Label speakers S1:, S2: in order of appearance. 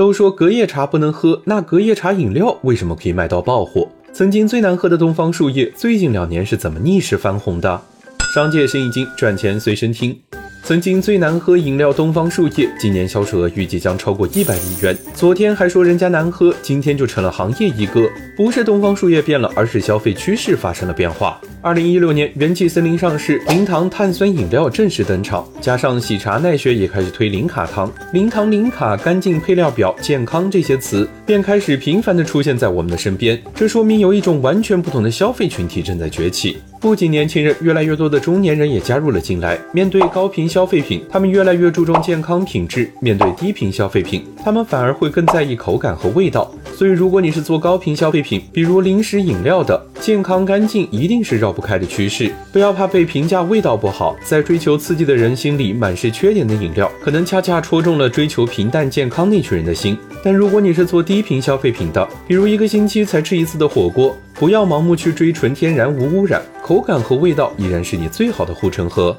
S1: 都说隔夜茶不能喝，那隔夜茶饮料为什么可以卖到爆火？曾经最难喝的东方树叶，最近两年是怎么逆势翻红的？商界生意经，赚钱随身听。曾经最难喝饮料东方树叶，今年销售额预计将超过一百亿元。昨天还说人家难喝，今天就成了行业一哥。不是东方树叶变了，而是消费趋势发生了变化。二零一六年，元气森林上市，零糖碳酸饮料正式登场，加上喜茶、奈雪也开始推零卡糖、零糖、零卡、干净配料表、健康这些词，便开始频繁的出现在我们的身边。这说明有一种完全不同的消费群体正在崛起。不仅年轻人，越来越多的中年人也加入了进来。面对高频消费品，他们越来越注重健康品质；面对低频消费品，他们反而会更在意口感和味道。所以，如果你是做高频消费品，比如零食、饮料的，健康干净一定是绕不开的趋势。不要怕被评价味道不好，在追求刺激的人心里，满是缺点的饮料，可能恰恰戳中了追求平淡健康那群人的心。但如果你是做低频消费品的，比如一个星期才吃一次的火锅，不要盲目去追纯天然无污染，口感和味道依然是你最好的护城河。